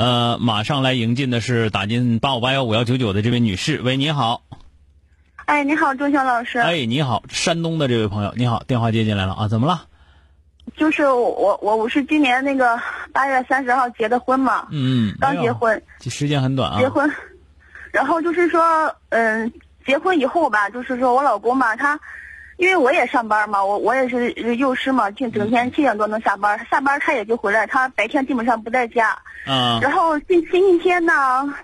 呃，马上来迎进的是打进八五八幺五幺九九的这位女士，喂，你好。哎，你好，钟晓老师。哎，你好，山东的这位朋友，你好，电话接进来了啊，怎么了？就是我我我是今年那个八月三十号结的婚嘛，嗯，刚结婚，时间很短啊。结婚，然后就是说，嗯，结婚以后吧，就是说我老公嘛，他，因为我也上班嘛，我我也是幼师嘛，就整天七点多能下班，下班他也就回来，他白天基本上不在家。嗯。然后星星期天呢，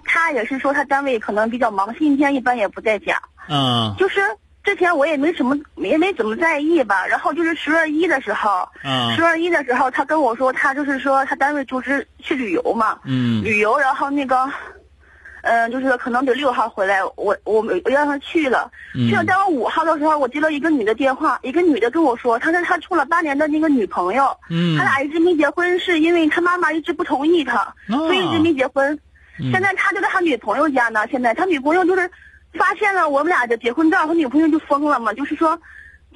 他也是说他单位可能比较忙，星期天一般也不在家。嗯。就是之前我也没什么，也没怎么在意吧。然后就是十月一的时候，嗯。十月一的时候，他跟我说，他就是说他单位组织去旅游嘛。嗯。旅游，然后那个，嗯，就是可能得六号回来，我我我让他去了。嗯。去了，到五号的时候，我接到一个女的电话，一个女的跟我说，她说她处了八年的那个女朋友，嗯。他俩一直没结婚，是因为他妈妈一直不同意他，所以一直没结婚。现在他就在他女朋友家呢，现在他女朋友就是。发现了我们俩的结婚照，他女朋友就疯了嘛，就是说，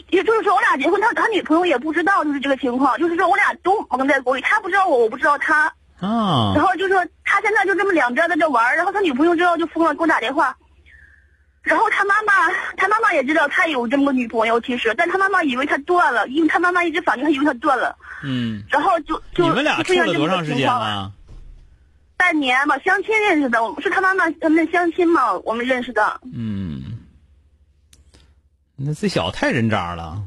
也就是说我俩结婚，他他女朋友也不知道，就是这个情况，就是说我俩都蒙在鼓里，他不知道我，我不知道他。啊。然后就说他现在就这么两边在这玩，然后他女朋友知道就疯了，给我打电话。然后他妈妈，他妈妈也知道他有这么个女朋友，其实，但他妈妈以为他断了，因为他妈妈一直反对，他以为他断了。嗯。然后就就你们俩处了多长时间了？半年吧，相亲认识的，我们是他妈妈他们相亲嘛，我们认识的。嗯，那这小子太人渣了。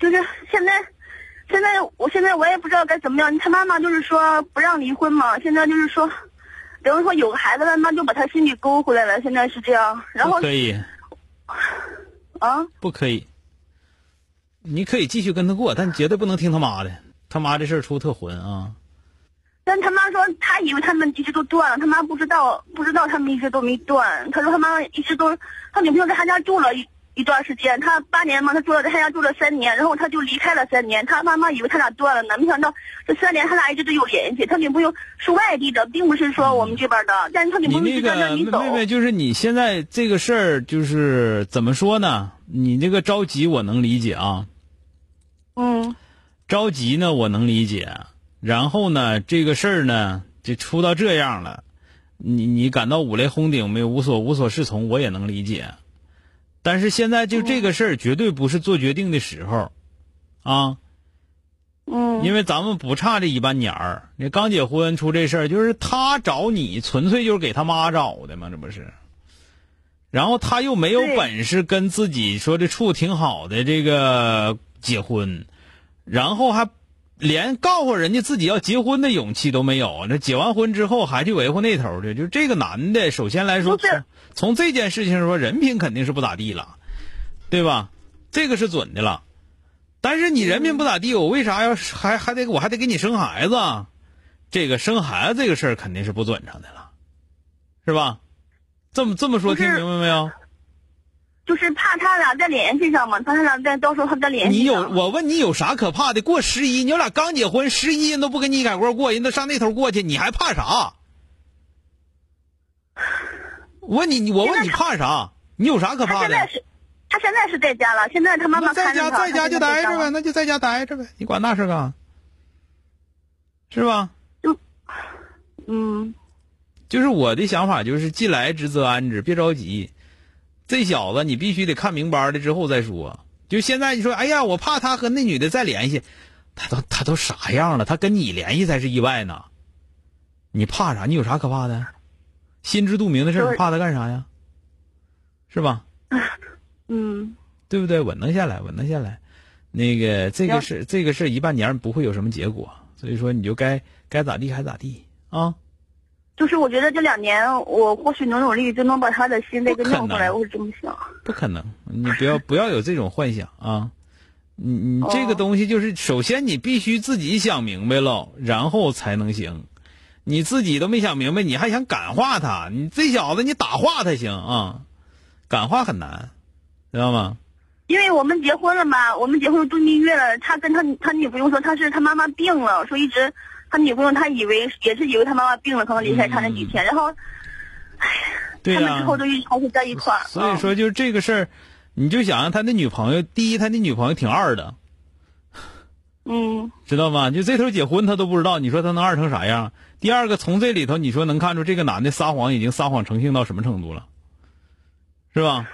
就是现在，现在我现在我也不知道该怎么样。他妈妈就是说不让离婚嘛，现在就是说，等于说有个孩子了，那就把他心里勾回来了。现在是这样，然后可以啊，不可以。你可以继续跟他过，但绝对不能听他妈的。他妈这事儿出特混啊。但他妈说，他以为他们一直都断了，他妈不知道，不知道他们一直都没断。他说他妈一直都，他女朋友在他家住了一一段时间，他八年嘛，他住了在他家住了三年，然后他就离开了三年。他妈妈以为他俩断了呢，没想到这三年他俩一直都有联系。他女朋友是外地的，并不是说我们这边的，但是他女朋友在那里走。妹妹，就是你现在这个事儿，就是怎么说呢？你这个着急，我能理解啊。嗯。着急呢，我能理解。然后呢，这个事儿呢，就出到这样了，你你感到五雷轰顶，没有无所无所适从，我也能理解。但是现在就这个事儿，绝对不是做决定的时候，啊，嗯，因为咱们不差这一半年儿。你刚结婚出这事儿，就是他找你，纯粹就是给他妈找的嘛，这不是？然后他又没有本事跟自己说这处挺好的这个结婚，然后还。连告诉人家自己要结婚的勇气都没有，那结完婚之后还去维护那头的，就这个男的，首先来说，从从这件事情上说，人品肯定是不咋地了，对吧？这个是准的了。但是你人品不咋地，我为啥要还还得我还得给你生孩子？这个生孩子这个事儿肯定是不准成的了，是吧？这么这么说，听明白没有？就是怕他俩再联系上嘛，怕他俩再到时候他再联系。你有我问你有啥可怕的？过十一，你俩刚结婚，十一人都不跟你一块过过，人都上那头过去，你还怕啥？我问你，我问你怕啥？你有啥可怕的？他现在是，他现在是在家了。现在他妈妈在家，在家就待着呗，那就在家待着呗，你管那事干？是吧？就，嗯，就是我的想法，就是既来之则安之，别着急。这小子，你必须得看明白了之后再说。就现在，你说，哎呀，我怕他和那女的再联系。他都他都啥样了？他跟你联系才是意外呢。你怕啥？你有啥可怕的？心知肚明的事儿，怕他干啥呀？是吧？嗯，对不对？稳当下来，稳当下来。那个这个事，这个事一半年不会有什么结果，所以说你就该该咋地还咋地啊。就是我觉得这两年我或许努努力就能把他的心再给弄回来，我是这么想。不可能，你不要不要有这种幻想啊！你你这个东西就是，首先你必须自己想明白了，然后才能行。你自己都没想明白，你还想感化他？你这小子，你打化他行啊？感化很难，知道吗？因为我们结婚了嘛，我们结婚度蜜月了。他跟他他女朋友说他是他妈妈病了，说一直他女朋友他以为也是以为他妈妈病了，可能离开他那几天。然后，哎呀，他们之后都一直还是在一块儿。所以说，就是这个事儿，你就想想他那女朋友，第一，他那女朋友挺二的，嗯，知道吗？就这头结婚他都不知道，你说他能二成啥样？第二个，从这里头你说能看出这个男的撒谎已经撒谎成性到什么程度了，是吧？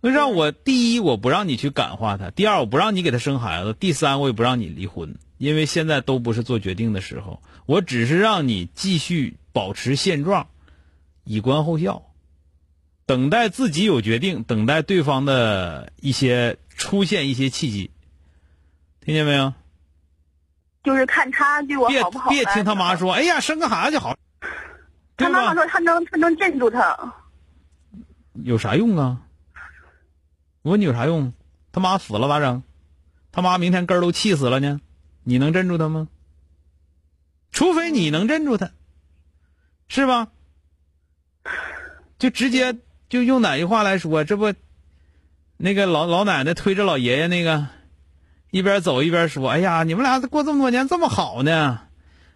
那让我第一我不让你去感化他，第二我不让你给他生孩子，第三我也不让你离婚，因为现在都不是做决定的时候，我只是让你继续保持现状，以观后效，等待自己有决定，等待对方的一些出现一些契机，听见没有？就是看他对我好不好。别别听他妈说，哎呀，生个孩子就好。他妈妈说他能他能镇住他，有啥用啊？我问你有啥用？他妈死了咋整？他妈明天根儿都气死了呢，你能镇住他吗？除非你能镇住他，是吧？就直接就用哪句话来说，这不，那个老老奶奶推着老爷爷那个，一边走一边说：“哎呀，你们俩过这么多年这么好呢。”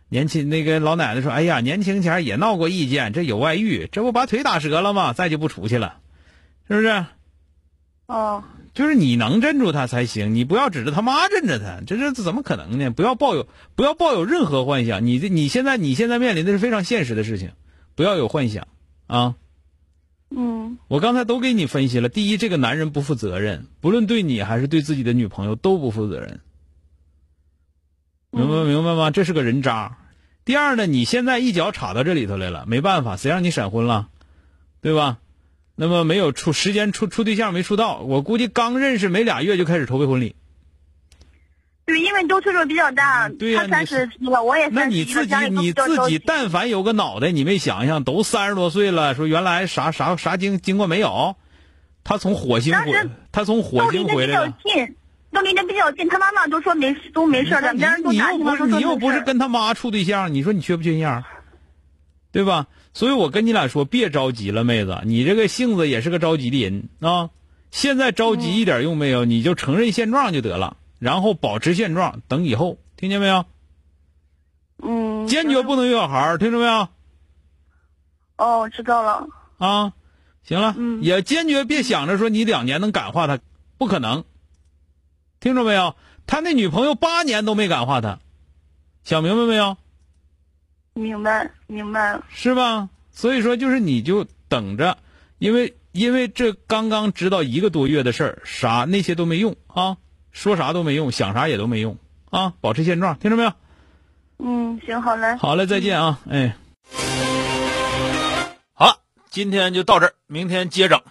年轻那个老奶奶说：“哎呀，年轻前也闹过意见，这有外遇，这不把腿打折了吗？再就不出去了，是不是？”哦，就是你能镇住他才行，你不要指着他妈镇着他，这这怎么可能呢？不要抱有不要抱有任何幻想，你这你现在你现在面临的是非常现实的事情，不要有幻想啊。嗯，我刚才都给你分析了，第一，这个男人不负责任，不论对你还是对自己的女朋友都不负责任，明白明白吗？这是个人渣。第二呢，你现在一脚插到这里头来了，没办法，谁让你闪婚了，对吧？那么没有处时间处处对象没处到，我估计刚认识没俩月就开始筹备婚礼。对，因为都岁数比较大，对呀、他三十了，我也那你自己你自己但凡有个脑袋，你没想想，都三十多岁了，说原来啥啥啥经经过没有？他从火星回，他从火星回来了。都离得比较近，他妈妈都说没都没事的，别人都你又不是你又不是跟他妈处对象，你说你缺不缺心眼儿？对吧？所以我跟你俩说，别着急了，妹子，你这个性子也是个着急的人啊。现在着急一点用没有，你就承认现状就得了，然后保持现状，等以后，听见没有？嗯。坚决不能有小孩儿，听着没有？哦，知道了。啊，行了，嗯，也坚决别想着说你两年能感化他，不可能。听着没有？他那女朋友八年都没感化他，想明白没有？明白，明白了，是吧？所以说，就是你就等着，因为因为这刚刚知道一个多月的事儿，啥那些都没用啊，说啥都没用，想啥也都没用啊，保持现状，听着没有？嗯，行，好嘞，好嘞，再见啊，哎，好了，今天就到这儿，明天接着。